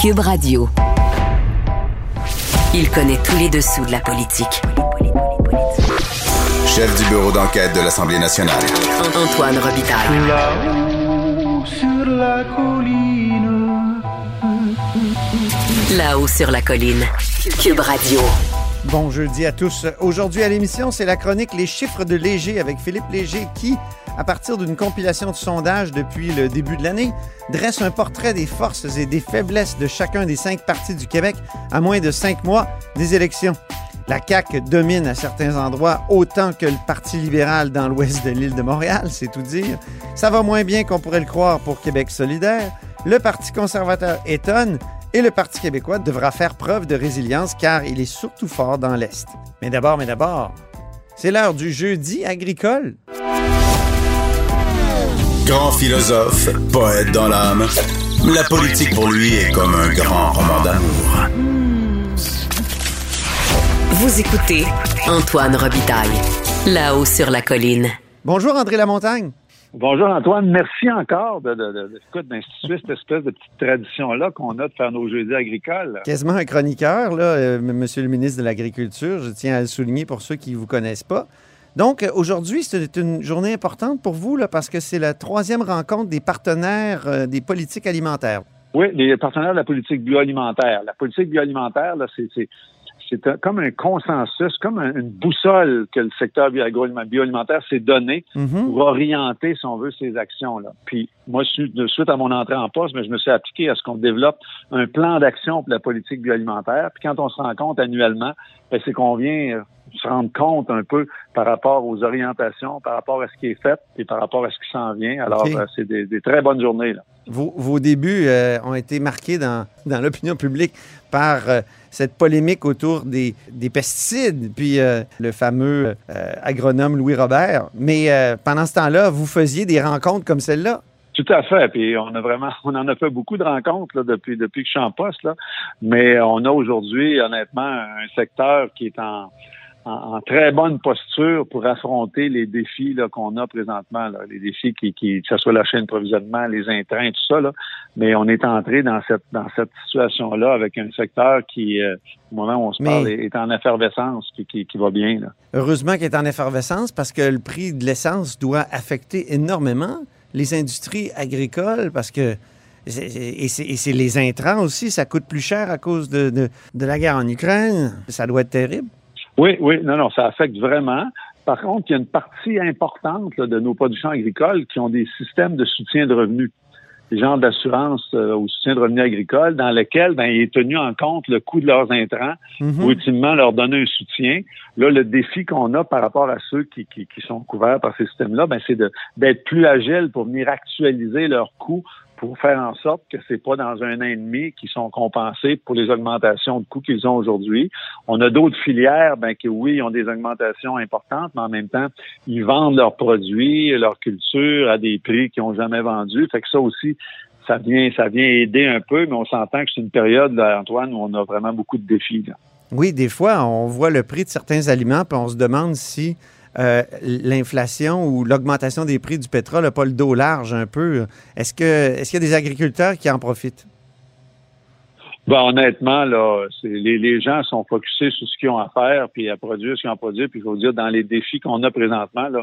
Cube Radio. Il connaît tous les dessous de la politique. Chef du bureau d'enquête de l'Assemblée nationale. Antoine Robitaille. Là-haut sur la colline. Là-haut sur la colline. Cube Radio. Bon jeudi à tous. Aujourd'hui à l'émission, c'est la chronique Les chiffres de Léger avec Philippe Léger qui, à partir d'une compilation de sondages depuis le début de l'année, dresse un portrait des forces et des faiblesses de chacun des cinq partis du Québec à moins de cinq mois des élections. La CAQ domine à certains endroits autant que le Parti libéral dans l'ouest de l'île de Montréal, c'est tout dire. Ça va moins bien qu'on pourrait le croire pour Québec solidaire. Le Parti conservateur étonne et le Parti québécois devra faire preuve de résilience car il est surtout fort dans l'Est. Mais d'abord, mais d'abord, c'est l'heure du jeudi agricole. Grand philosophe, poète dans l'âme, la politique pour lui est comme un grand roman d'amour. Vous écoutez Antoine Robitaille. Là-haut sur la colline. Bonjour André Lamontagne. Bonjour Antoine, merci encore de, de, de, écoute, d'instituer cette espèce de petite tradition-là qu'on a de faire nos jeudis agricoles. Quasiment un chroniqueur, là, euh, Monsieur le ministre de l'Agriculture, je tiens à le souligner pour ceux qui ne vous connaissent pas. Donc, aujourd'hui, c'est une journée importante pour vous là, parce que c'est la troisième rencontre des partenaires euh, des politiques alimentaires. Oui, les partenaires de la politique bioalimentaire. La politique bioalimentaire, là, c'est, c'est, c'est un- comme un consensus, comme un- une boussole que le secteur bioalimentaire s'est donné Mhm. pour orienter, si on veut, ces actions-là. Puis moi, suite à mon entrée en poste, mais je me suis appliqué à ce qu'on développe un plan d'action pour la politique bioalimentaire. Puis quand on se rend compte annuellement, ben, c'est qu'on vient euh, se rendre compte un peu par rapport aux orientations, par rapport à ce qui est fait et par rapport à ce qui s'en vient. Alors, euh, c'est des, des très bonnes journées. Là. Vos, vos débuts euh, ont été marqués dans, dans l'opinion publique par euh, cette polémique autour des, des pesticides, puis le fameux agronome Louis Robert. Mais pendant ce temps-là, vous faisiez des rencontres comme celle-là? Tout à fait. Puis on a vraiment, on en a fait beaucoup de rencontres là, depuis depuis que je suis en poste là. Mais on a aujourd'hui, honnêtement, un secteur qui est en, en, en très bonne posture pour affronter les défis qu'on a présentement. Là. Les défis qui, qui, que ce soit la chaîne d'approvisionnement, les intrants, tout ça. Là. Mais on est entré dans cette dans cette situation-là avec un secteur qui, euh, au moment où on se Mais- parle, est est en effervescence, qui, qui, qui va bien. Là. Heureusement qu'il est en effervescence parce que le prix de l'essence doit affecter énormément les industries agricoles parce que et c'est et c'est les intrants aussi, ça coûte plus cher à cause de, de, de la guerre en Ukraine. Ça doit être terrible. Oui, oui, non, non, ça affecte vraiment. Par contre, il y a une partie importante là, de nos productions agricoles qui ont des systèmes de soutien de revenus, des genres d'assurance euh, au soutien de revenus agricoles, dans lesquels ben, il est tenu en compte le coût de leurs intrants Mhm. pour ultimement leur donner un soutien. Là, le défi qu'on a par rapport à ceux qui, qui, qui sont couverts par ces systèmes-là, ben, c'est d'être plus agile pour venir actualiser leurs coûts pour faire en sorte que c'est pas dans un an et demi qu'ils sont compensés pour les augmentations de coûts qu'ils ont aujourd'hui. On a d'autres filières, ben, qui oui, ont des augmentations importantes, mais en même temps, ils vendent leurs produits, leurs cultures à des prix qu'ils n'ont jamais vendus. Fait que ça aussi, ça vient, ça vient aider un peu, mais on s'entend que c'est une période, Antoine, où on a vraiment beaucoup de défis. là. Oui, des fois, on voit le prix de certains aliments, puis on se demande si euh, l'inflation ou l'augmentation des prix du pétrole n'a pas le dos large un peu. Est-ce que est-ce qu'il y a des agriculteurs qui en profitent? Ben, honnêtement, là, les, les gens sont focusés sur ce qu'ils ont à faire, puis à produire ce qu'ils ont à produire. Puis, il faut dire, dans les défis qu'on a présentement, là,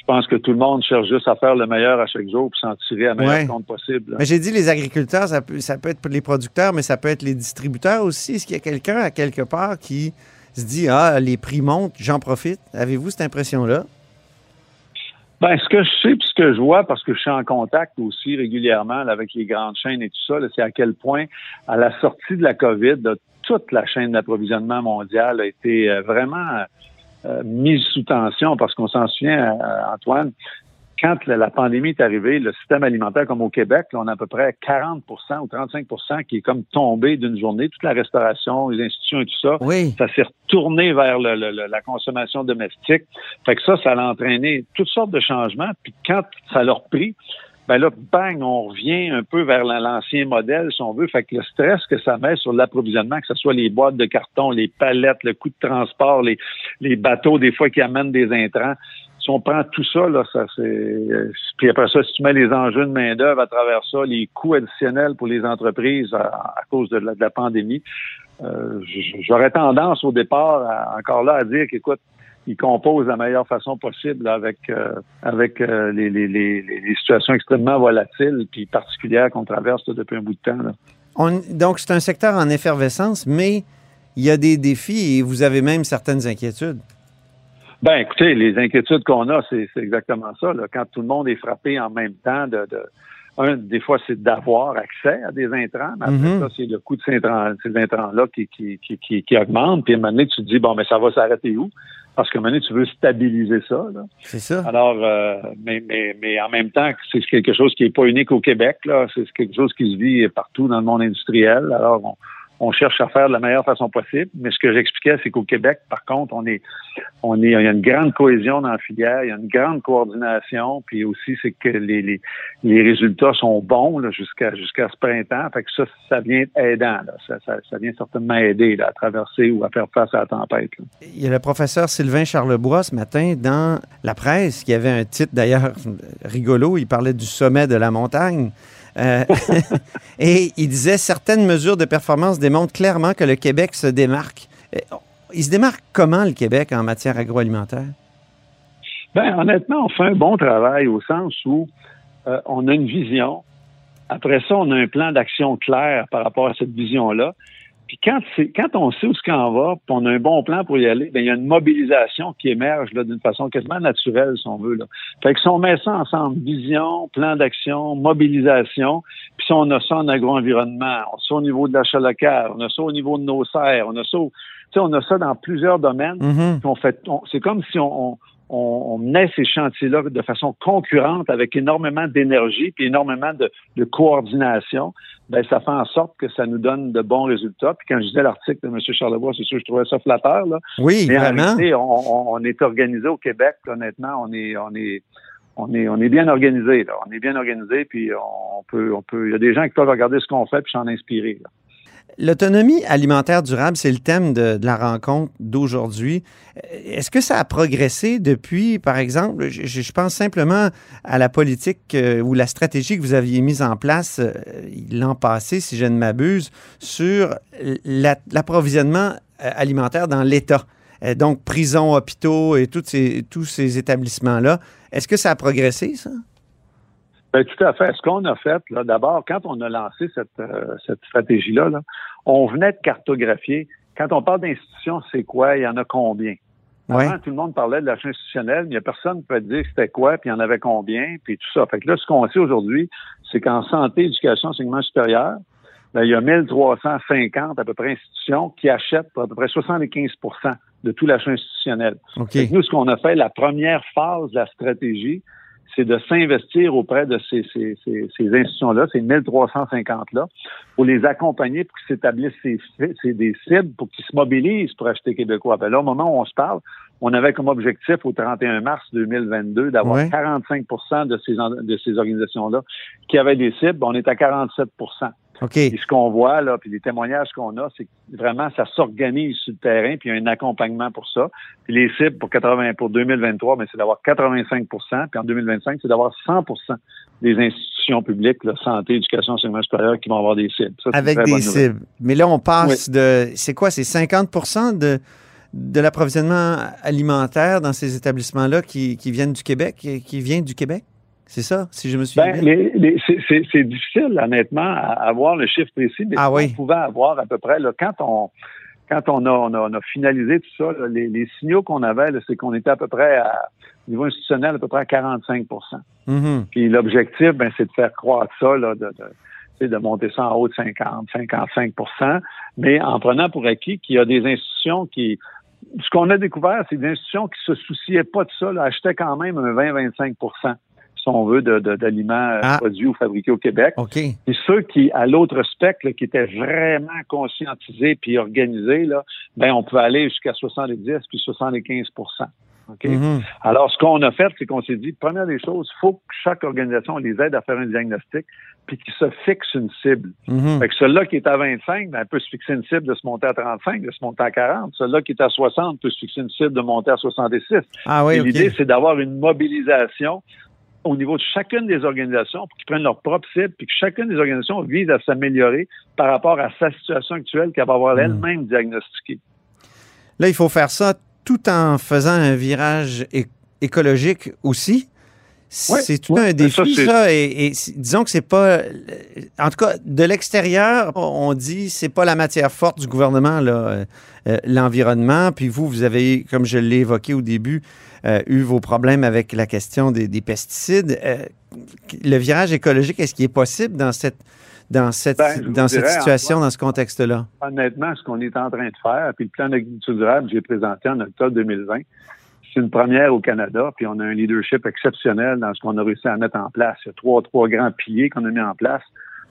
je pense que tout le monde cherche juste à faire le meilleur à chaque jour pour s'en tirer à meilleur Ouais. compte possible. là. Mais j'ai dit les agriculteurs, ça peut, ça peut être les producteurs, mais ça peut être les distributeurs aussi. Est-ce qu'il y a quelqu'un à quelque part qui se dit Ah, les prix montent, j'en profite? Avez-vous cette impression-là? Ben, ce que je sais puis ce que je vois, parce que je suis en contact aussi régulièrement avec les grandes chaînes et tout ça, c'est à quel point, à la sortie de la COVID, toute la chaîne d'approvisionnement mondiale a été euh, vraiment euh, mise sous tension, parce qu'on s'en souvient, euh, Antoine, quand la, pandémie est arrivée, le système alimentaire, comme au Québec, là, on a à peu près 40% ou 35% qui est comme tombé d'une journée. Toute la restauration, les institutions et tout ça, Oui. ça s'est retourné vers le- le- le- la consommation domestique. Fait que ça, ça a entraîné toutes sortes de changements. Puis quand ça leur pris, ben là, bang, on revient un peu vers la- l'ancien modèle, si on veut. Fait que le stress que ça met sur l'approvisionnement, que ce soit les boîtes de carton, les palettes, le coût de transport, les, les bateaux, des fois, qui amènent des intrants, si on prend tout ça, là, ça c'est. Puis après ça, si tu mets les enjeux de main-d'œuvre à travers ça, les coûts additionnels pour les entreprises à, cause de la, pandémie, euh, j'aurais tendance au départ, encore là, à dire qu'écoute, ils composent de la meilleure façon possible avec euh, avec euh, les, les, les, les, situations extrêmement volatiles puis particulières qu'on traverse depuis un bout de temps. Là. On, donc, c'est un secteur en effervescence, mais il y a des défis et vous avez même certaines inquiétudes. Ben, écoutez, les inquiétudes qu'on a, c'est exactement ça. Là. Quand tout le monde est frappé en même temps de, de un, des fois, c'est d'avoir accès à des intrants, mais après mm-hmm. ça, c'est le coût de ces intrants-là qui, qui, qui, qui, augmente. Puis à un moment donné, tu te dis, bon, mais ça va s'arrêter où? Parce qu'à un moment donné, tu veux stabiliser ça. C'est ça. Alors, euh, mais, mais, mais en même temps, c'est quelque chose qui n'est pas unique au Québec. Là. C'est quelque chose qui se vit partout dans le monde industriel. Alors, on, on cherche à faire de la meilleure façon possible. Mais ce que j'expliquais, c'est qu'au Québec, par contre, on est, on est, il y a une grande cohésion dans la filière, il y a une grande coordination, puis aussi c'est que les, les, les, résultats sont bons jusqu'à jusqu'à ce printemps. Fait que ça, ça vient aidant. Là. Ça, ça, ça, vient certainement aider à traverser ou à faire face à la tempête. Il y a le professeur Sylvain Charlebois ce matin dans la presse qui avait un titre d'ailleurs rigolo. Il parlait du sommet de la montagne. Euh, et il disait certaines mesures de performance démontrent clairement que le Québec se démarque. Euh, il se démarque comment le Québec en matière agroalimentaire? Ben, honnêtement, on fait un bon travail au sens où euh, on a une vision. Après ça, on a un plan d'action clair par rapport à cette vision-là. Puis quand, quand on sait où ce qu'on va, puis on a un bon plan pour y aller, bien, il y a une mobilisation qui émerge là, d'une façon quasiment naturelle, si on veut. Là. Fait que si on met ça ensemble, vision, plan d'action, mobilisation, puis si on a ça en agro-environnement, on a ça au niveau de l'achat local, on a ça au niveau de nos serres, on a ça, on a ça dans plusieurs domaines. Mm-hmm. fait, c'est comme si on on, menait ces chantiers-là de façon concurrente avec énormément d'énergie puis énormément de, coordination, ben ça fait en sorte que ça nous donne de bons résultats. Puis quand je disais l'article de M. Charlebois, c'est sûr, je trouvais ça flatteur. Là. Oui, vraiment. on, est organisé au Québec, honnêtement, on est, on est, on est, on est bien organisé. Là. On est bien organisé, puis on peut, on peut. Il y a des gens qui peuvent regarder ce qu'on fait puis s'en inspirer. Là. L'autonomie alimentaire durable, c'est le thème de, la rencontre d'aujourd'hui. Est-ce que ça a progressé depuis, par exemple, je, pense simplement à la politique euh, ou la stratégie que vous aviez mise en place euh, l'an passé, si je ne m'abuse, sur l'approvisionnement euh, alimentaire dans l'État. donc, prisons, hôpitaux et tous ces, tous ces établissements-là. Est-ce que ça a progressé, ça? Ben, tout à fait. Ce qu'on a fait, là, d'abord, quand on a lancé cette, euh, cette stratégie-là, là, on venait de cartographier. Quand on parle d'institutions, c'est quoi? Il y en a combien? Avant, tout le monde parlait de l'achat institutionnel, mais il n'y a personne qui peut dire c'était quoi, puis il y en avait combien, puis tout ça. Fait que là, ce qu'on sait aujourd'hui, c'est qu'en santé, éducation, enseignement supérieur, ben, il y a 1350 à peu près institutions qui achètent pour à peu près 75% de tout l'achat institutionnel. Nous, ce qu'on a fait, la première phase de la stratégie, c'est de s'investir auprès de ces, ces, ces, ces institutions-là, ces 1350-là, pour les accompagner pour qu'ils s'établissent ces, des cibles, pour qu'ils se mobilisent pour acheter québécois. Ben là, au moment où on se parle, on avait comme objectif au 31 mars 2022 d'avoir 45% de ces, de ces organisations-là qui avaient des cibles. On est à 47 et ce qu'on voit, là, puis les témoignages qu'on a, c'est que vraiment, ça s'organise sur le terrain, puis il y a un accompagnement pour ça. Puis les cibles pour 80, pour 2023, mais c'est d'avoir 85% puis en 2025, c'est d'avoir 100 des institutions publiques, là, santé, éducation, enseignement supérieur, qui vont avoir des cibles. Avec des cibles. Mais là, on passe de, c'est quoi, c'est 50 de, de l'approvisionnement alimentaire dans ces établissements-là qui, qui viennent du Québec, qui vient du Québec? C'est ça, si je me suis ben, c'est difficile, honnêtement, à avoir le chiffre précis, mais ah on pouvait avoir à peu près, là, quand on quand on a, on a, finalisé tout ça, les, signaux qu'on avait, c'est qu'on était à peu près à au niveau institutionnel, à peu près à 45 mm-hmm. Puis l'objectif, ben, c'est de faire croître ça, là, de, de, de monter ça en haut de 50, 55 mais en prenant pour acquis qu'il y a des institutions qui ce qu'on a découvert, c'est des institutions qui se souciaient pas de ça, là, achetaient quand même un 20-25 si on veut, d'aliments euh, ah. produits ou fabriqués au Québec. Et ceux qui, à l'autre spectre, qui étaient vraiment conscientisés puis organisés, là, ben, on peut aller jusqu'à 70 puis 75 OK? Mhm. Alors, ce qu'on a fait, c'est qu'on s'est dit, première des choses, il faut que chaque organisation les aide à faire un diagnostic, puis qu'ils se fixent une cible. Mhm. Fait que celui-là qui est à 25, ben, peut se fixer une cible de se monter à 35, de se monter à 40. Celui-là qui est à 60 peut se fixer une cible de monter à 66. Ah oui. L'idée, c'est d'avoir une mobilisation au niveau de chacune des organisations pour qu'ils prennent leur propre cible, puis que chacune des organisations vise à s'améliorer par rapport à sa situation actuelle qu'elle va avoir Mm. elle-même diagnostiquée. Là, il faut faire ça tout en faisant un virage écologique aussi. C'est tout un défi, ça, ça. et, disons que c'est pas. En tout cas, de l'extérieur, on dit c'est pas la matière forte du gouvernement, euh, euh, l'environnement. Puis vous, vous avez, comme je l'ai évoqué au début, euh, eu vos problèmes avec la question des, des pesticides. Euh, le virage écologique, est-ce qu'il est possible dans cette, dans cette, Ben, dans cette dirais, situation, dans ce contexte-là? Honnêtement, ce qu'on est en train de faire, puis le plan d'agriculture durable que j'ai présenté en octobre 2020, c'est une première au Canada, puis on a un leadership exceptionnel dans ce qu'on a réussi à mettre en place. Il y a trois, trois grands piliers qu'on a mis en place.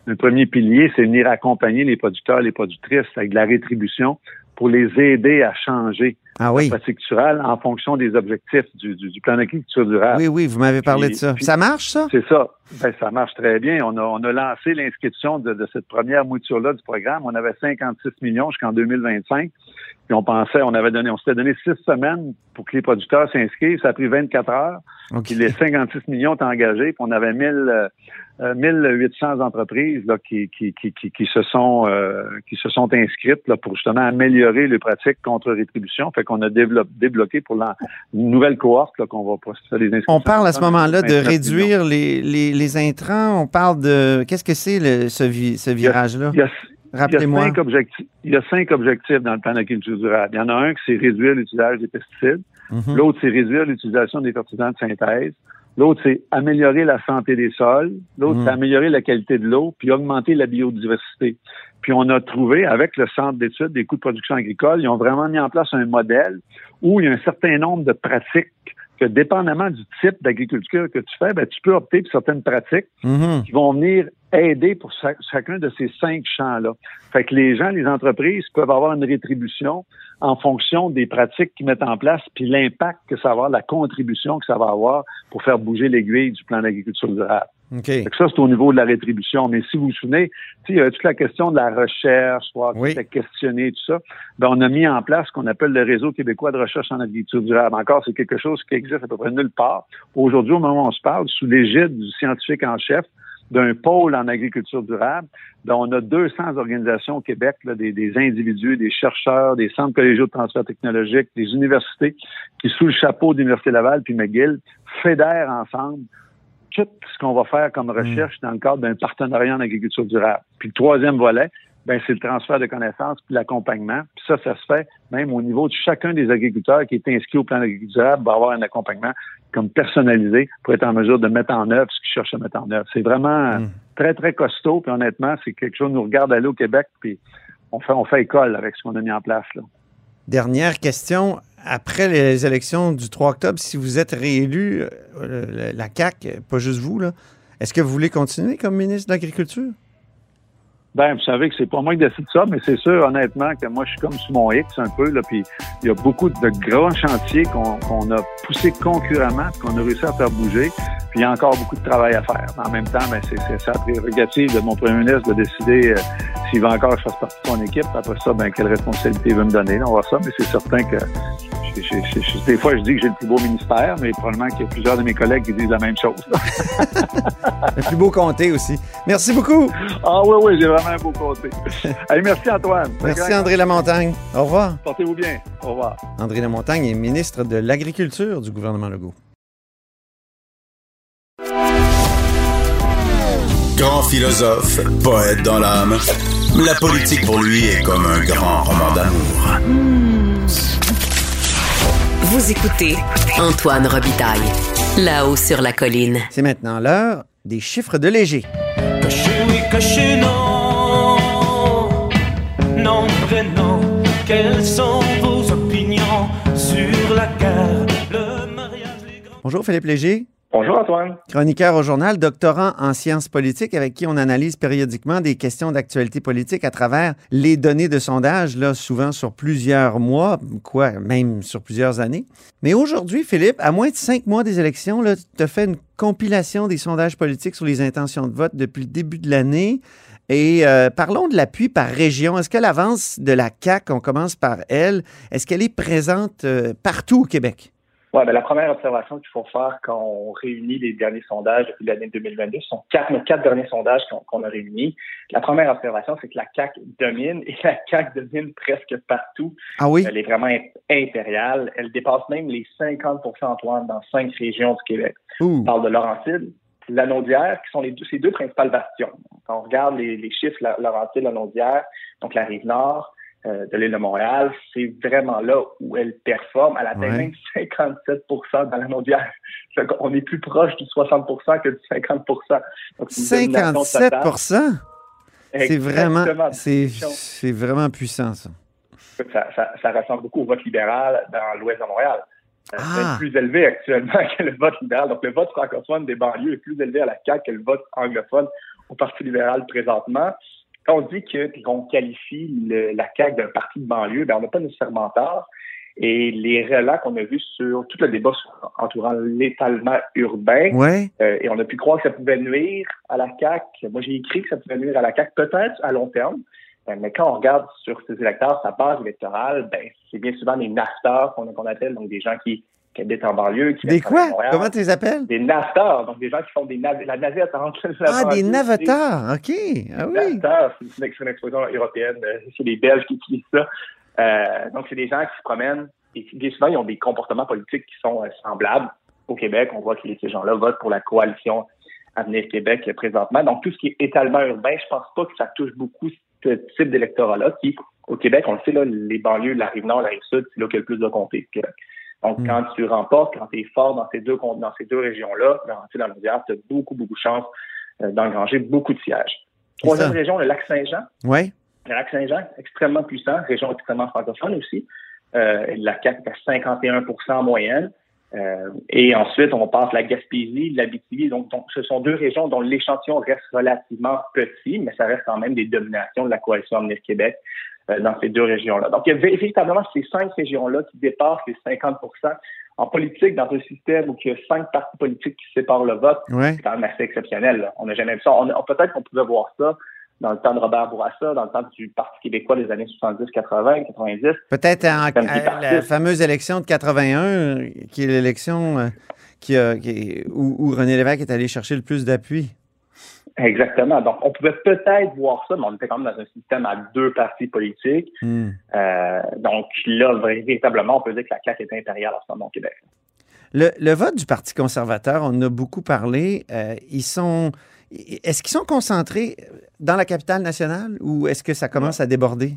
Le premier pilier, c'est venir accompagner les producteurs, les productrices avec de la rétribution pour les aider à changer Ah oui. la pratique culturelle en fonction des objectifs du, du, du plan d'agriculture durable. Oui, oui, vous m'avez parlé Puis- de ça. puis- ça marche, ça? C'est ça. Ben, ça marche très bien. On a, on a lancé l'inscription de, de cette première mouture-là du programme. On avait 56 millions jusqu'en 2025. Puis on pensait, on avait donné, on s'était donné six semaines pour que les producteurs s'inscrivent. Ça a pris 24 heures. OK. Puis les 56 millions étaient engagés. Puis on avait 1000, euh, euh, 1800 entreprises là, qui, qui, qui, qui, qui se sont euh, qui se sont inscrites là, pour justement améliorer les pratiques contre rétribution. Fait qu'on a développé, débloqué pour la, une nouvelle cohorte là, qu'on va procéder les inscriptions. On parle à ce moment-là de 29 millions. réduire les, les, les intrants. On parle de. Qu'est-ce que c'est le- ce, vi- ce virage-là? Il y a, Rappelez-moi. cinq objectifs. Il y a cinq objectifs dans le plan d'agriculture durable. Il y en a un qui c'est réduire l'utilisation des pesticides. Mhm. L'autre, c'est réduire l'utilisation des fertilisants de synthèse. L'autre, c'est améliorer la santé des sols. L'autre, Mm. c'est améliorer la qualité de l'eau, puis augmenter la biodiversité. Puis on a trouvé, avec le Centre d'études des coûts de production agricole, ils ont vraiment mis en place un modèle où il y a un certain nombre de pratiques que, dépendamment du type d'agriculture que tu fais, ben, tu peux opter pour certaines pratiques Mhm. qui vont venir aider pour chac- chacun de ces cinq champs-là. Fait que les gens, les entreprises peuvent avoir une rétribution en fonction des pratiques qu'ils mettent en place, puis l'impact que ça va avoir, la contribution que ça va avoir pour faire bouger l'aiguille du plan d'agriculture durable. OK. Fait que ça, c'est au niveau de la rétribution. Mais si vous vous souvenez, il y a toute la question de la recherche, voir Oui. questionner, tout ça? Ben, on a mis en place ce qu'on appelle le réseau québécois de recherche en agriculture durable. Encore, c'est quelque chose qui existe à peu près nulle part. Aujourd'hui, au moment où on se parle, sous l'égide du scientifique en chef, d'un pôle en agriculture durable, ben, on a 200 organisations au Québec, là, des, des individus, des chercheurs, des centres collégiaux de transfert technologique, des universités qui, sous le chapeau d'Université Laval puis McGill, fédèrent ensemble tout ce qu'on va faire comme recherche dans le cadre d'un partenariat en agriculture durable. Puis le troisième volet, ben c'est le transfert de connaissances puis l'accompagnement. Puis ça, ça se fait même au niveau de chacun des agriculteurs qui est inscrit au plan d'agriculture durable, va avoir un accompagnement comme personnalisé pour être en mesure de mettre en œuvre ce qu'ils cherchent à mettre en œuvre. C'est vraiment Mm. très, très costaud. Puis honnêtement, c'est quelque chose qui nous regarde aller au Québec, puis on fait, on fait école avec ce qu'on a mis en place. Là. Dernière question. Après les élections du 3 octobre, si vous êtes réélu, euh, la CAQ, pas juste vous, là, est-ce que vous voulez continuer comme ministre de l'Agriculture? Ben, vous savez que c'est pas moi qui décide ça, mais c'est sûr, honnêtement, que moi, je suis comme sous mon X un peu, là, puis il y a beaucoup de grands chantiers qu'on a poussés concurremment, qu'on a réussi à faire bouger, puis il y a encore beaucoup de travail à faire. En même temps, ben, c'est sa prérogative de mon premier ministre de décider euh, s'il va encore que je fasse partie de son équipe. Après ça, ben, quelle responsabilité il veut me donner. Là, on va voir ça, mais c'est certain que je- je- des fois, je dis que j'ai le plus beau ministère, mais probablement qu'il y a plusieurs de mes collègues qui disent la même chose. Le plus beau comté aussi. Merci beaucoup. ah oui, oui, j'ai vraiment un beau côté. Allez, merci Antoine. Merci André Lamontagne. Au revoir. Portez-vous bien. Au revoir. André Lamontagne est ministre de l'Agriculture du gouvernement Legault. Grand philosophe, poète dans l'âme. La politique pour lui est comme un grand roman d'amour. Vous écoutez Antoine Robitaille, là-haut sur la colline. C'est maintenant l'heure des chiffres de léger. Oui, non. Non, vrai, non. Quelles sont vos opinions sur la guerre, le mariage, les grands. Bonjour Philippe Léger. Bonjour Antoine. Chroniqueur au journal, doctorant en sciences politiques avec qui on analyse périodiquement des questions d'actualité politique à travers les données de sondage, là, souvent sur plusieurs mois, quoi, même sur plusieurs années. Mais aujourd'hui, Philippe, à moins de cinq mois des élections, tu as fait une compilation des sondages politiques sur les intentions de vote depuis le début de l'année. Et euh, parlons de l'appui par région. Est-ce que l'avance de la CAQ, on commence par elle, est-ce qu'elle est présente euh, partout au Québec? Ouais, ben, la première observation qu'il faut faire quand on réunit les derniers sondages depuis l'année 2022, ce sont quatre, nos quatre derniers sondages qu'on a réunis. La première observation, c'est que la CAQ domine et la CAQ domine presque partout. Ah oui? Elle est vraiment impériale. Elle dépasse même les 50 Antoine dans cinq régions du Québec. On parle de Laurentide, Lanaudière, qui sont les deux, ces deux principales bastions. Quand on regarde les, les chiffres, Laurentide, Lanaudière, donc la rive nord, euh, de l'île de Montréal, c'est vraiment là où elle performe. Elle atteint même 57% dans la mondiale. On est plus proche du 60% que du 50 Donc, 57 C'est vraiment, c'est vraiment puissant, ça. Ça, ça. ça, ressemble beaucoup au vote libéral dans l'ouest de Montréal. Euh, ah. plus élevé actuellement que le vote libéral. Donc, le vote francophone des banlieues est plus élevé à la CAQ que le vote anglophone au Parti libéral présentement quand on dit qu'on qualifie la CAQ d'un parti de banlieue, ben on n'a pas nécessairement tort. Et les relats qu'on a vus sur tout le débat entourant l'étalement urbain, euh, et on a pu croire que ça pouvait nuire à la CAQ. Moi, j'ai écrit que ça pouvait nuire à la CAQ, peut-être à long terme. Euh, mais quand on regarde sur ces électeurs, sa base électorale, ben, c'est bien souvent des nafteurs qu'on appelle, donc des gens qui qui habitent en banlieue. Qui des quoi? Comment tu les appelles? Des naveteurs, donc des gens qui font des la navette entre Ah, des navetteurs, OK. Ah oui. C'est une, expression européenne. Euh, c'est les Belges qui utilisent ça. Euh, donc, c'est des gens qui se promènent et bien souvent, ils ont des comportements politiques qui sont euh, semblables. Au Québec, on voit que ces gens-là votent pour la coalition Avenir Québec présentement. Donc, tout ce qui est étalement urbain, je pense pas que ça touche beaucoup ce type d'électorat-là qui, au Québec, on le sait, là, les banlieues, la rive nord, la rive sud, c'est là qu'il y a le plus de comtés. Donc, hmm. quand tu remportes, quand tu es fort dans ces deux, dans ces deux régions-là, garanti dans le tu as beaucoup, beaucoup de chances euh, d'engranger beaucoup de sièges. Troisième région, le lac Saint-Jean. Oui. Le lac Saint-Jean, extrêmement puissant, région extrêmement francophone aussi. Euh, la CAQ est à 51% en moyenne. Euh, et ensuite, on passe la Gaspésie, l'Abitibi. Donc, donc, ce sont deux régions dont l'échantillon reste relativement petit, mais ça reste quand même des dominations de la coalition Avenir Québec euh, dans ces deux régions-là. Donc, il y a véritablement ces cinq régions-là qui dépassent les 50% En politique, dans un système où il y a cinq partis politiques qui séparent le vote, c'est quand même assez exceptionnel. On n'a jamais vu ça. On, Peut-être qu'on pouvait voir ça dans le temps de Robert Bourassa, dans le temps du Parti québécois des années 70, 80, 90. Peut-être en, la fameuse élection de 81, qui est l'élection euh, qui, qui, où, où René Lévesque est allé chercher le plus d'appui. Exactement. Donc, on pouvait peut-être voir ça, mais on était quand même dans un système à deux partis politiques. Hmm. Euh, donc là, véritablement, on peut dire que la CAQ est impériale en ce moment au Québec. Le, le, vote du Parti conservateur, on en a beaucoup parlé. Euh, ils sont. Est-ce qu'ils sont concentrés dans la capitale nationale ou est-ce que ça commence à déborder?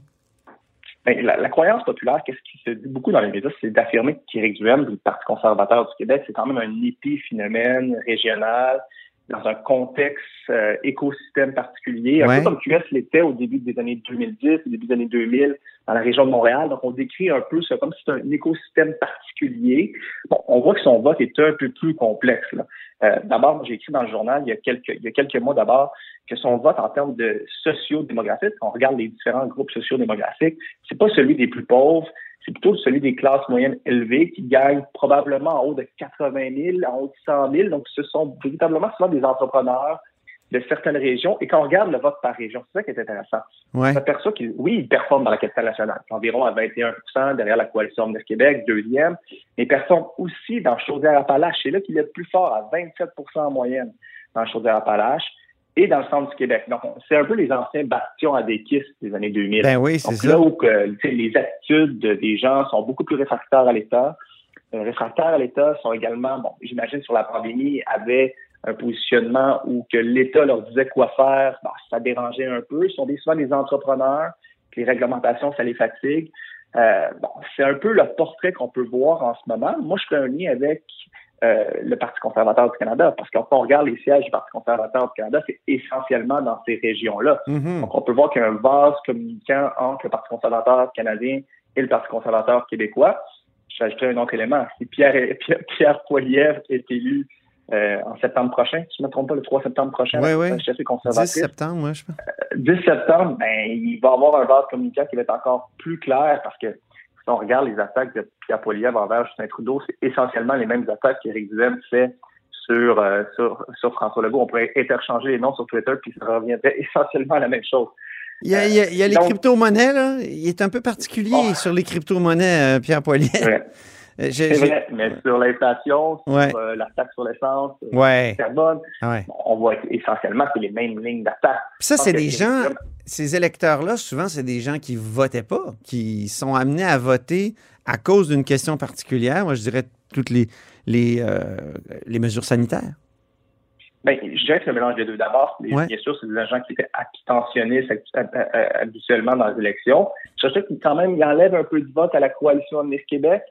Bien, la, croyance populaire, qu'est-ce qui se dit beaucoup dans les médias, c'est d'affirmer qu'Éric Duhem, du Parti conservateur du Québec, c'est quand même un épiphénomène régional dans un contexte euh, écosystème particulier, un peu comme QS l'était au début des années 2010, au début des années 2000 dans la région de Montréal. Donc, on décrit un peu ça comme si c'était un écosystème particulier. Bon, on voit que son vote est un peu plus complexe. Euh, d'abord, j'ai écrit dans le journal il y a quelques, il y a quelques mois d'abord que son vote en termes de socio-démographique, quand on regarde les différents groupes socio-démographiques, c'est pas celui des plus pauvres, c'est plutôt celui des classes moyennes élevées qui gagnent probablement en haut de 80 000, en haut de 100 000. Donc, ce sont véritablement souvent des entrepreneurs de certaines régions. Et quand on regarde le vote par région, c'est ça qui est intéressant. Ouais. On s'aperçoit qu'il, oui, il performe dans la capitale nationale, environ à 21% derrière la coalition de Québec, deuxième, mais il performe aussi dans Chaudière-Appalaches. C'est là qu'il est le plus fort, à 27% en moyenne dans Chaudière-Appalaches et dans le centre du Québec. Donc, c'est un peu les anciens bastions à des kisses des années 2000. Ben oui, c'est ça. Là où que, les attitudes des gens sont beaucoup plus réfractaires à l'État. Euh, réfractaires à l'État sont également, bon, j'imagine sur la pandémie, avaient un positionnement où que l'État leur disait quoi faire, ça dérangeait un peu. Ce sont des, souvent des entrepreneurs, les réglementations, ça les fatigue. Euh, bon, c'est un peu le portrait qu'on peut voir en ce moment. Moi, je fais un lien avec euh, le Parti conservateur du Canada. Parce qu'on regarde les sièges du Parti conservateur du Canada, c'est essentiellement dans ces régions-là. Mm-hmm. Donc, on peut voir qu'il y a un vase communiquant entre le Parti conservateur canadien et le Parti conservateur québécois. J'ajouterai un autre élément. Si Pierre, Pierre, Pierre Poilievre est élu euh, en septembre prochain, si je ne me trompe pas, le 3 septembre prochain. Oui, oui. 10 septembre, moi, je pense. 10 septembre, ben, il va y avoir un vase communicant qui va être encore plus clair parce que on regarde les attaques de Pierre Poilievre envers Justin Trudeau, c'est essentiellement les mêmes attaques qu'Éric Duhem fait sur, euh, sur, sur François Legault. On pourrait interchanger les noms sur Twitter puis ça reviendrait essentiellement à la même chose. Il y a, il y a, il y a les crypto-monnaies, là. Il est un peu particulier oh. sur les crypto-monnaies, euh, Pierre Poilievre. Ouais. C'est vrai, mais sur l'inflation, sur Ouais. euh, la taxe sur l'essence, sur Ouais. le carbone, Ouais. on voit essentiellement c'est les mêmes lignes d'attaque. Ça, c'est des gens, ces électeurs-là, souvent, c'est des gens qui votaient pas, qui sont amenés à voter à cause d'une question particulière. Moi, je dirais toutes les, les, euh, les mesures sanitaires. Ben, je dirais que c'est un mélange des deux. D'abord, Ouais. bien sûr, c'est des gens qui étaient abstentionnistes habitu- hab- hab- habituellement dans les élections. Je sais qu'il quand même, il enlève un peu de vote à la coalition Nice Québec.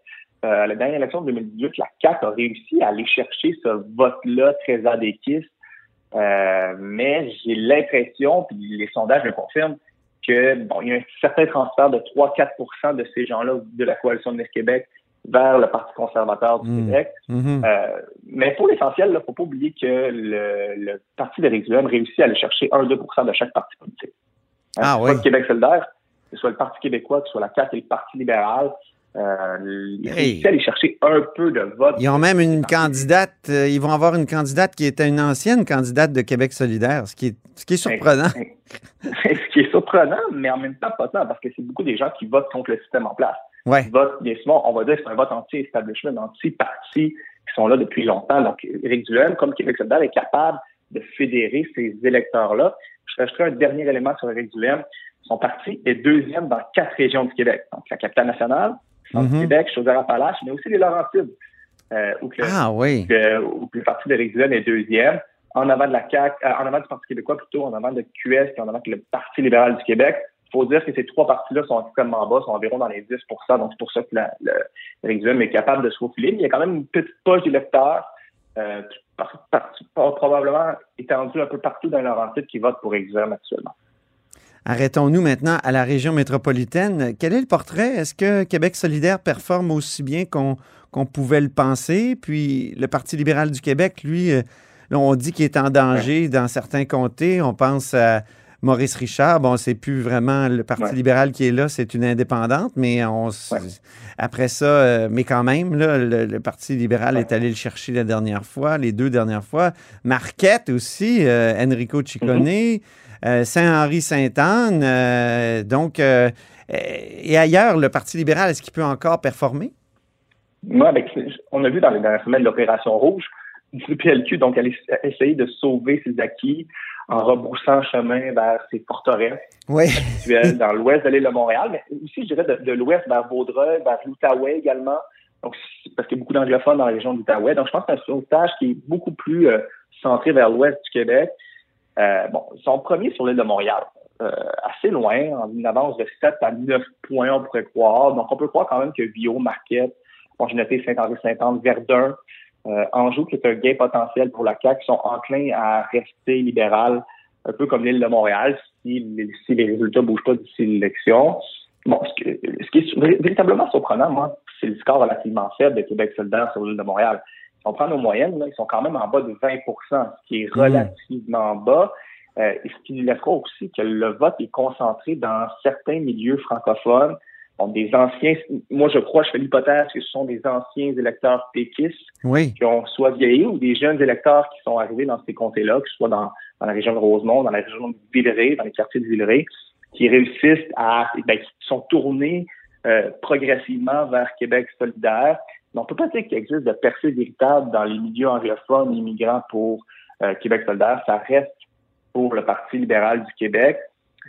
Euh, à la dernière élection de 2018, la CAQ a réussi à aller chercher ce vote-là très adéquiste. Euh, mais j'ai l'impression, puis les sondages le confirment, que bon, il y a un certain transfert de 3-4% de ces gens-là de la coalition de Québec vers le Parti conservateur du Mm. Québec. Mhm. Euh, mais pour l'essentiel, il ne faut pas oublier que le, le parti d'Éric Duhem réussit à aller chercher 1-2% de chaque parti politique. Hein, Ah que ce oui. soit le Québec solidaire, que ce soit le Parti québécois, que ce soit la CAQ et le Parti libéral, euh, il Hey. à aller chercher un peu de vote. Ils ont même une candidate, euh, ils vont avoir une candidate qui était une ancienne candidate de Québec solidaire, ce qui est, ce qui est surprenant. ce qui est surprenant, mais en même temps pas tant, parce que c'est beaucoup des gens qui votent contre le système en place. Ouais. Ils votent, bien souvent, on va dire que c'est un vote anti-establishment, anti-parti, qui sont là depuis longtemps. Donc, Éric Duhem, comme Québec solidaire, est capable de fédérer ces électeurs-là. Je rajouterai un dernier élément sur Éric Duhem. Son parti est deuxième dans quatre régions du Québec. Donc, la capitale nationale, Mhm. Québec, Chaudière-Appalaches, mais aussi les Laurentides, euh, où, que Ah oui. que- où que le parti d'Éric Duhem est deuxième, en avant de la CAQ, euh, en avant du Parti québécois plutôt, en avant de QS et en avant que le Parti libéral du Québec. Il faut dire que ces trois partis-là sont extrêmement bas, sont environ dans les 10% donc c'est pour ça que la, le, Duhem est capable de se faufiler. Mais il y a quand même une petite poche d'électeurs, euh, par- par- par- probablement étendue un peu partout dans Laurentide qui votent pour Duhem actuellement. Arrêtons-nous maintenant à la région métropolitaine. Quel est le portrait? Est-ce que Québec solidaire performe aussi bien qu'on pouvait le penser? Puis le Parti libéral du Québec, lui, euh, là, on dit qu'il est en danger dans certains comtés. On pense à Maurice Richard. Bon, c'est plus vraiment le Parti Ouais. libéral qui est là, c'est une indépendante, mais on Ouais. après ça, euh, mais quand même, là, le, le Parti libéral est allé le chercher la dernière fois, les deux dernières fois. Marquette aussi, euh, Enrico Ciccone. Euh, Saint-Henri-Sainte-Anne. euh, donc, euh, euh, et ailleurs, le Parti libéral, est-ce qu'il peut encore performer? Moi, avec, on a vu dans les dernières semaines l'opération rouge du PLQ, donc aller essayer de sauver ses acquis en rebroussant chemin vers ses forteresses Oui. actuelles dans l'ouest de l'île de Montréal, mais aussi, je dirais, de, de l'ouest vers Vaudreuil, vers l'Outaouais également. Donc, parce qu'il y a beaucoup d'anglophones dans la région de l'Outaouais. Donc, je pense que c'est un sauvetage qui est beaucoup plus euh, centré vers l'ouest du Québec. Euh, bon, ils sont premiers sur l'île de Montréal, euh, assez loin, en une avance de 7 à 9 points, on pourrait croire. Donc, on peut croire quand même que Vio, Marquette, bon, j'ai noté Saint-Henri-Saint-Anne, Verdun, euh, Anjou, qui est un gain potentiel pour la CAQ, sont enclins à rester libéral, un peu comme l'île de Montréal, si, si les résultats bougent pas d'ici l'élection. Bon, ce, que- ce qui est vé- véritablement surprenant, moi, c'est le score relativement faible de Québec solidaire sur l'île de Montréal. On prend nos moyennes, là, ils sont quand même en bas de 20% ce qui est relativement bas. Euh, et ce qui laissera aussi que le vote est concentré dans certains milieux francophones. Donc, des anciens, moi je crois, je fais l'hypothèse que ce sont des anciens électeurs péquistes Oui. qui ont soit vieilli ou des jeunes électeurs qui sont arrivés dans ces comtés-là, que ce soit dans, dans la région de Rosemont, dans la région de Villeray, dans les quartiers de Villeray, qui réussissent à, ben, qui sont tournés euh, progressivement vers Québec solidaire. Mais on peut pas dire qu'il existe de percée véritable dans les milieux anglophones immigrants pour euh, Québec solidaire. Ça reste pour le Parti libéral du Québec.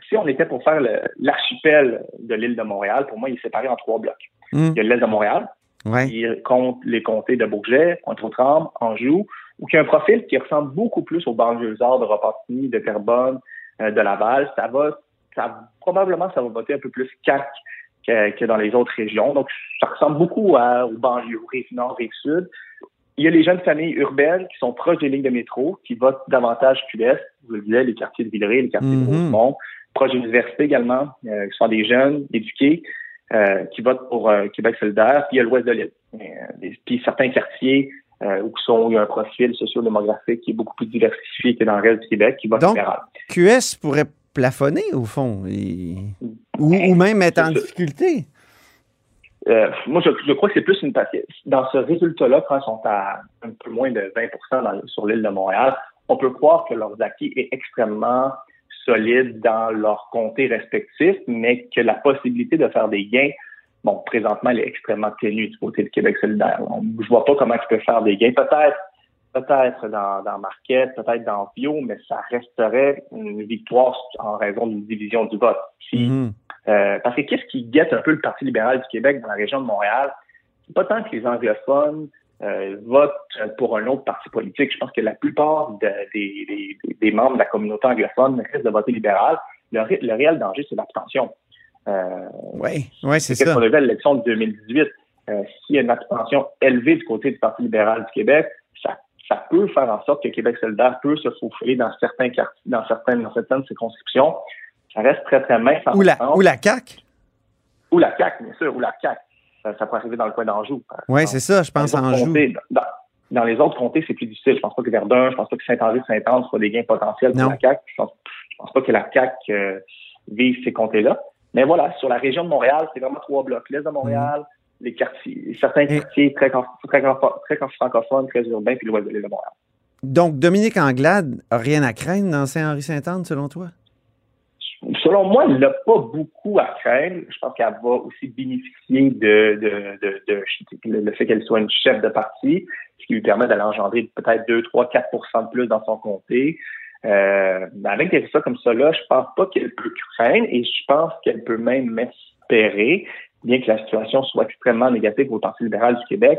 Si on était pour faire l'archipel de l'île de Montréal, pour moi, il est séparé en trois blocs. Hum, Il y a l'île de Montréal, ouais. qui compte les comtés de Bourget, Pointe-aux-Trembles, Anjou, ou qui a un profil qui ressemble beaucoup plus aux banlieusards de Repentigny, de Terrebonne, euh, de Laval. Ça va, ça, probablement, ça va voter un peu plus CAC que, que dans les autres régions. Donc, ça ressemble beaucoup à, aux banlieues, rive nord, rive sud. Il y a les jeunes familles urbaines qui sont proches des lignes de métro, qui votent davantage QS. Vous le disiez, les quartiers de Villeray, les quartiers Mhm. de Rosemont, proches de l'université également, euh, qui sont des jeunes éduqués, euh, qui votent pour euh, Québec solidaire. Puis il y a l'ouest de l'île. Puis certains quartiers euh, ou qui sont, il y a un profil socio-démographique qui est beaucoup plus diversifié que dans le reste du Québec, qui vote Donc, libéral. QS pourrait plafonner, au fond, et- ou, ou même être en difficulté. Euh, moi, je, je crois que c'est plus une Dans ce résultat-là, quand ils sont à un peu moins de 20 dans- sur l'île de Montréal, on peut croire que leur acquis est extrêmement solide dans leurs comtés respectifs, mais que la possibilité de faire des gains, bon, présentement, elle est extrêmement ténue du côté du Québec solidaire. On- je vois pas comment ils peuvent faire des gains. Peut-être peut-être dans, dans Marquette, peut-être dans Bio, mais ça resterait une victoire en raison d'une division du vote. Si Mhm. euh, parce que qu'est-ce qui guette un peu le Parti libéral du Québec dans la région de Montréal? C'est pas tant que les anglophones euh, votent pour un autre parti politique. Je pense que la plupart de- des, des- des membres de la communauté anglophone risquent de voter libéral. Le, ré- le réel danger, c'est l'abstention. Euh, Oui, ouais, c'est ça. qu'on a vu à l'élection de 2018? Euh, S'il y a une abstention élevée du côté du Parti libéral du Québec, ça, peut faire en sorte que Québec solidaire peut se faufiler dans certains quartiers, dans certaines, dans certaines circonscriptions. Ça reste très, très mince. Ou la, ou la CAQ. Ou la CAQ, bien sûr, ou la CAQ. Ça, ça peut arriver dans le coin d'Anjou. Oui, c'est ça, je pense joue. comtés, Dans, dans les autres comtés, c'est plus difficile. Je pense pas que Verdun, je pense pas que Saint-Henri-Saint-Anne soit des gains potentiels pour Non. la CAQ. Je pense, je pense pas que la CAQ euh, vise ces comtés-là. Mais voilà, sur la région de Montréal, c'est vraiment trois blocs. L'Est de Montréal, les quartiers, certains quartiers très, très, très, très francophones, très urbains, puis l'Ouest de l'île de Montréal. Donc, Dominique Anglade a rien à craindre dans Saint-Henri-Saint-Anne, selon toi? Selon moi, elle n'a pas beaucoup à craindre. Je pense qu'elle va aussi bénéficier de, de, de, de- le fait qu'elle soit une chef de parti, ce qui lui permet d'aller engendrer peut-être 2, 3, 4% de plus dans son comté. Euh, avec des résultats comme ça, là, je pense pas qu'elle peut craindre et je pense qu'elle peut même espérer, bien que la situation soit extrêmement négative au Parti libéral du Québec,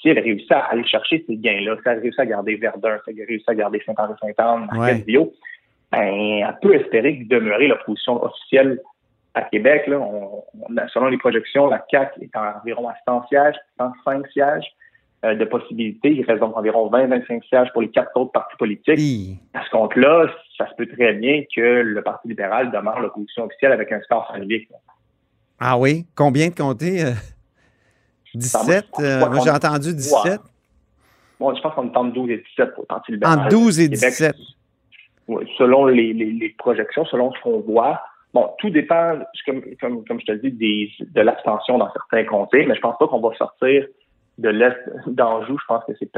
si elle réussit à aller chercher ces gains-là, si elle réussit à garder Verdun, si elle réussit à garder Saint-Henri-Saint-Anne, Ouais. Marquette-Bio, ben, elle peut espérer demeurer l'opposition officielle à Québec. Là, on, on selon les projections, la CAQ est à environ à 100 sièges, 105 sièges euh, de possibilités. Il reste donc environ 20-25 sièges pour les quatre autres partis politiques. À ce compte-là, ça se peut très bien que le Parti libéral demeure l'opposition officielle avec un score symbolique. Ah oui? Combien de comtés? euh? 17? je euh, crois moi, j'ai entendu 17. Bon, je pense qu'on est entre 12 et 17 pour le Parti libéral. Entre 12 et du Québec. 17. Oui, selon les, les, les projections, selon ce qu'on voit. Bon, tout dépend, comme, comme, comme je te le dis, des, de l'abstention dans certains comtés, mais je pense pas qu'on va sortir de l'Est d'Anjou. Je pense que c'est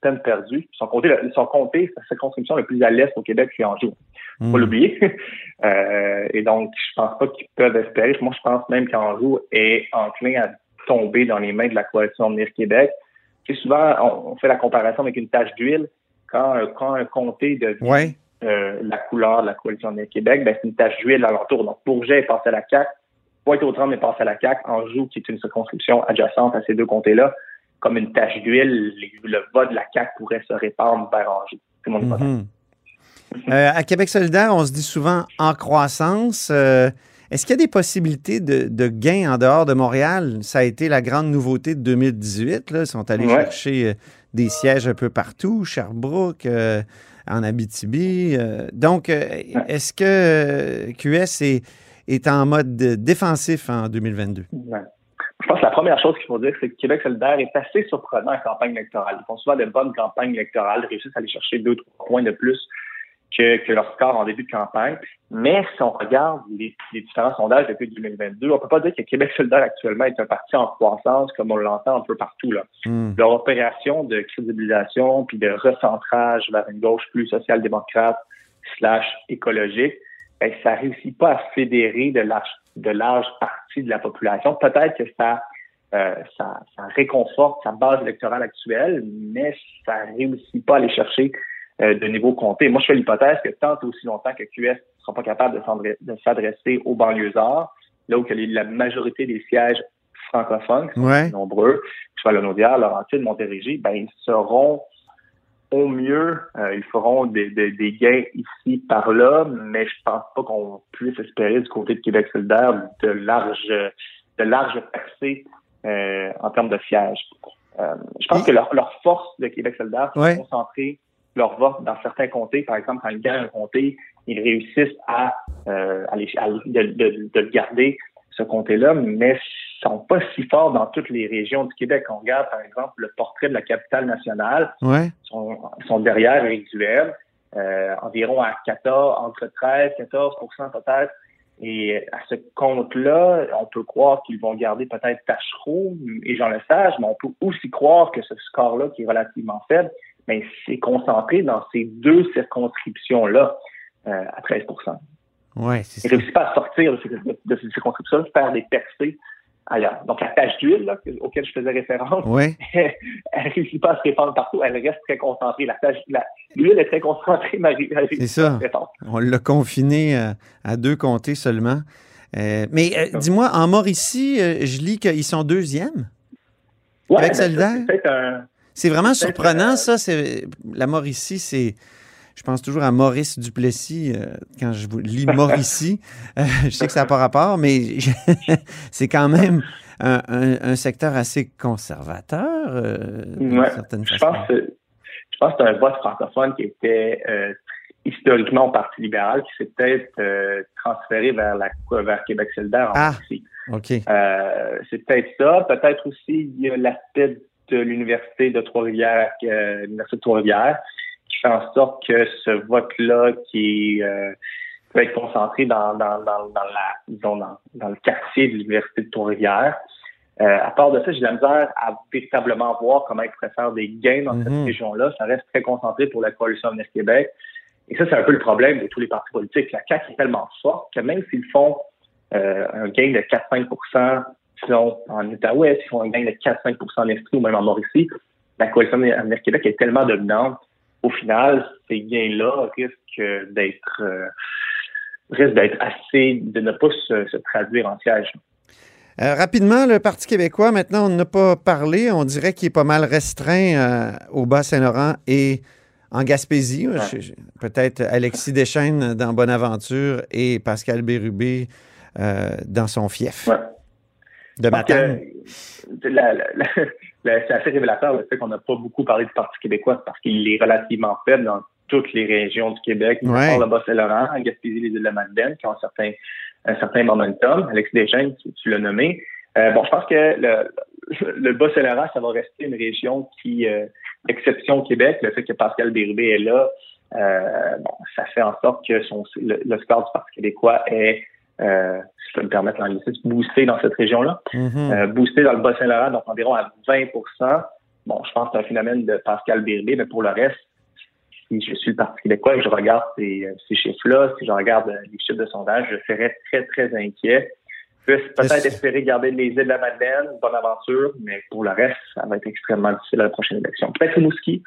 peine perdue. Son comté, son comté, sa circonscription le plus à l'Est au Québec, c'est Anjou. Faut Hmm. pas l'oublier. Euh, et donc, je pense pas qu'ils peuvent espérer. Moi, je pense même qu'Anjou est enclin à tomber dans les mains de la coalition Avenir Québec. Sais, souvent, on, fait la comparaison avec une tache d'huile. Quand, un- quand un comté devient euh, la couleur de la coalition Avenir Québec, ben, c'est une tache d'huile alentour. Donc, Bourget est passé à la CAQ, Pointe-aux-Trembles est passé à la CAQ, Anjou, qui est une circonscription adjacente à ces deux comtés-là, comme une tache d'huile, le vote de la CAQ pourrait se répandre vers Anjou. C'est mon hypothèse. Mhm. Euh, à Québec solidaire, on se dit souvent en croissance. Euh, Est-ce qu'il y a des possibilités de, de gains en dehors de Montréal? Ça a été la grande nouveauté de 2018. Là. Ils sont allés Ouais. chercher euh, des sièges un peu partout, Sherbrooke, euh, en Abitibi. donc, est-ce que QS est, est en mode de- défensif en 2022? Ouais. Je pense que la première chose qu'il faut dire, c'est que Québec solidaire est assez surprenant en campagne électorale. Ils font souvent de bonnes campagnes électorales, réussissent à aller chercher deux, trois points de plus que, que leur score en début de campagne. Mais si on regarde les, les différents sondages depuis 2022, on peut pas dire que Québec solidaire actuellement est un parti en croissance comme on l'entend un peu partout. Là. Hmm. Leur opération de crédibilisation puis de recentrage vers une gauche plus social-démocrate slash écologique, ben, ça réussit pas à fédérer de large, de larges parties de la population. Peut-être que ça, euh, ça, ça réconforte sa base électorale actuelle, mais ça réussit pas à aller chercher de niveau comté. Moi, je fais l'hypothèse que tant et aussi longtemps que QS ne sera pas capable de s'adre- de s'adresser aux banlieusards, là où que la majorité des sièges francophones, qui sont Ouais. nombreux, que ce soit Lonaudière, Laurentide, Montérégie, ben, ils seront au mieux, euh, ils feront des, des, des gains ici par là, mais je pense pas qu'on puisse espérer du côté de Québec solidaire de larges de larges accès euh, en termes de sièges. Euh, je pense que leur, leur force de Québec solidaire, c'est Ouais. de concentrer leur vote dans certains comtés. Par exemple, quand ils gagnent un comté, ils réussissent à, euh, à- de, de- de le garder, ce comté-là, mais sont pas si forts dans toutes les régions du Québec. On regarde, par exemple, le portrait de la capitale nationale. Ouais. Ils sont, sont derrière Éric Duhem, euh, environ à 14, entre 13, 14 peut-être. Et à ce compte-là, on peut croire qu'ils vont garder peut-être Tachereau et Jean Lesage, mais on peut aussi croire que ce score-là, qui est relativement faible, mais c'est concentré dans ces deux circonscriptions-là euh, à 13 Ouais, Ils c'est ne ça. réussissent pas à sortir de ces, de ces circonscriptions, faire des percées ailleurs. Donc, la tâche d'huile, auquel je faisais référence, Ouais. elle ne réussit pas à se répandre partout, elle reste très concentrée. La tâche, l'huile est très concentrée, réussit C'est ça. On l'a confiné euh, à deux comtés seulement. Euh, mais euh, dis-moi, en Mauricie, euh, je lis qu'ils sont deuxièmes? Ouais, Avec ben, ça, solidaire? C'est peut-être un. C'est vraiment Peut-être, surprenant, euh, ça. C'est la Mauricie, c'est. Je pense toujours à Maurice Duplessis euh, quand je vous lis Mauricie. Euh, je sais que ça n'a pas rapport, mais je- c'est quand même un, un- un secteur assez conservateur, euh, d'une Ouais. certaine Je pense que je pense que c'est un vote francophone qui était historiquement au Parti libéral, qui s'est peut-être transféré vers la vers Québec solidaire en Ah. Mauricie. OK. C'est peut-être ça. Peut-être aussi il y a l'aspect l'université de Trois-Rivières, euh, l'université de Trois-Rivières, qui fait en sorte que ce vote-là, qui euh, peut être concentré dans, dans, dans, dans la, disons, dans, dans le quartier de l'université de Trois-Rivières. Euh, à part de ça, j'ai de la misère à véritablement voir comment ils pourraient faire des gains dans cette Mhm. région-là. Ça reste très concentré pour la coalition Avenir Québec. Et ça, c'est un peu le problème de tous les partis politiques. La CAQ est tellement forte que même s'ils font euh, un gain de 4-5 sinon en Outaouais, s'ils font un gain de 4-5 en Estrie ou même en Mauricie, la coalition Avenir Québec est tellement dominante. Au final, ces gains-là risquent d'être euh, risquent d'être assez, de ne pas se, se traduire en siège. Euh, rapidement, le Parti québécois, maintenant, on n'a pas parlé. On dirait qu'il est pas mal restreint euh, au Bas-Saint-Laurent et en Gaspésie. Peut-être Alexis Deschaines dans Bonaventure et Pascal Bérubé dans son fief Ouais. De Matane. c'est assez révélateur le fait qu'on n'a pas beaucoup parlé du Parti québécois parce qu'il est relativement faible dans toutes les régions du Québec, Ouais. le Bas-Saint-Laurent, en Gaspésie, les îles de la Madeleine, qui ont un certain, un certain momentum. Alex Deschaines, tu, tu l'as nommé. Euh, bon, je pense que le, le Bas-Saint-Laurent, ça va rester une région qui, euh, exception au Québec, le fait que Pascal Bérubé est là, euh, bon, ça fait en sorte que son, le, le score du Parti québécois est, euh, si je peux me permettre l'anglicisme, boosté dans cette région-là Mhm. euh, boosté dans le Bas-Saint-Laurent, donc environ à 20% Bon, je pense que c'est un phénomène de Pascal Bérubé, mais pour le reste, si je suis le Parti québécois et que je regarde ces, euh, ces chiffres-là, si je regarde euh, les chiffres de sondage, je serais très, très inquiet. Je peux peut-être espérer garder les îles de la Madeleine, bonne aventure, mais pour le reste, ça va être extrêmement difficile à la prochaine élection. Peut-être Rimouski,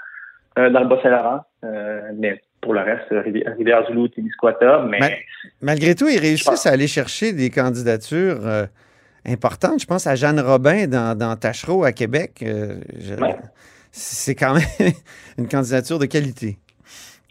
euh, dans le Bas-Saint-Laurent, euh, mais pour le reste, Rivi- Rivière-du-Loup, Témiscouata, mais Malgré tout, ils réussissent à aller chercher des candidatures euh, importantes. Je pense à Jeanne Robin dans, dans Tachereau à Québec. Euh, je- Ouais. C'est quand même une candidature de qualité.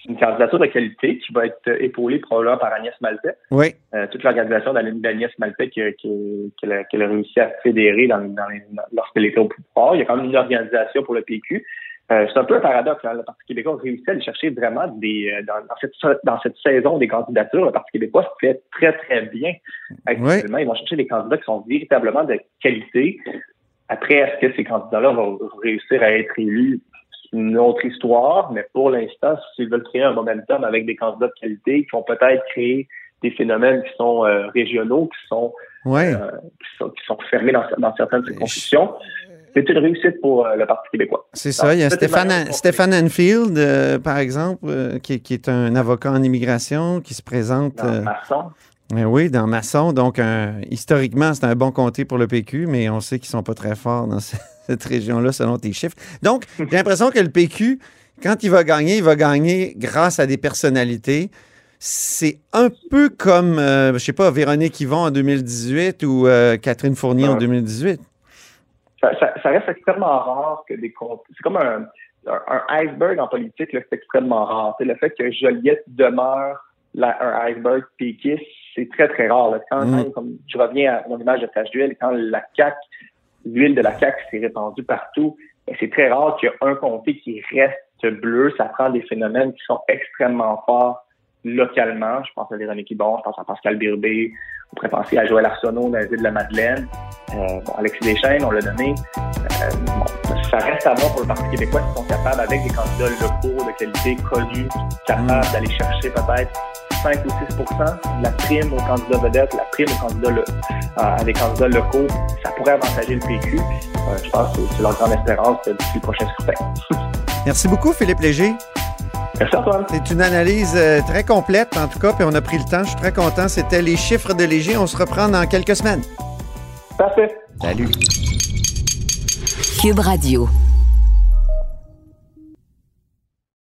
une candidature de qualité qui va être épaulée probablement par Agnès Maltais. Oui. Euh, toute l'organisation d'Agnès Maltais que- que- qu'elle a, qu'elle a réussi à fédérer dans, dans les- dans- lorsqu'elle était au pouvoir. Il y a quand même une organisation pour le PQ. Euh, c'est un peu un paradoxe. Hein. Le Parti québécois a réussi à aller chercher vraiment des euh, dans, dans cette, dans cette saison des candidatures. Le Parti québécois se fait très, très bien actuellement. Ils vont chercher des candidats qui sont véritablement de qualité. Après, est-ce que ces candidats-là vont réussir à être élus? C'est une autre histoire, mais pour l'instant, s'ils veulent créer un momentum avec des candidats de qualité qui vont peut-être créer des phénomènes qui sont euh, régionaux, qui sont, euh, qui sont qui sont fermés dans, dans certaines circonscriptions, c'est une réussite pour euh, le Parti québécois. C'est ça. Il y a Stéphane. Stéphane Enfield, euh, par exemple, euh, qui, qui est un avocat en immigration, qui se présente. Dans Masson. oui, dans Masson. Donc, historiquement, c'est un bon comté pour le PQ, mais on sait qu'ils sont pas très forts dans ce- cette région-là, selon tes chiffres. Donc, j'ai l'impression que le PQ, quand il va gagner, il va gagner grâce à des personnalités. C'est un peu comme, euh, je sais pas, Véronique Yvon en 2018 ou euh, Catherine Fournier en Ouais. 2018. Ça, ça- ça reste extrêmement rare que des comptes. C'est comme un, un, iceberg en politique, là, c'est extrêmement rare. Le fait que Joliette demeure la- un iceberg péquiste, c'est très, très rare. là. Quand, Mm. quand- comme je reviens à mon image de Flash Duel, quand la CAC, l'huile de la CAC s'est répandue partout, ben, c'est très rare qu'il y ait un comté qui reste bleu. Ça prend des phénomènes qui sont extrêmement forts localement. Je pense à Véronique Bon, je pense à Pascal Birbé, on pourrait penser à Joël Arsenault dans la ville de la Madeleine. Euh, bon, Alexis Deschênes, on l'a nommé. Euh, bon, ça reste à voir pour le Parti québécois s'ils sont capables, avec des candidats locaux de qualité connus, capables Mm. d'aller chercher peut-être 5 ou 6% la prime aux candidats vedettes, la prime aux candidats le- à à des candidats locaux. Ça pourrait avantager le PQ. Euh, je pense que c'est leur grande espérance euh, d'ici le prochain scrutin. Merci beaucoup, Philippe Léger. Merci Antoine. C'est une analyse euh, très complète, en tout cas, puis on a pris le temps. Je suis très content. C'était les chiffres de Léger. On se reprend dans quelques semaines. Parfait. Salut. Cube Radio.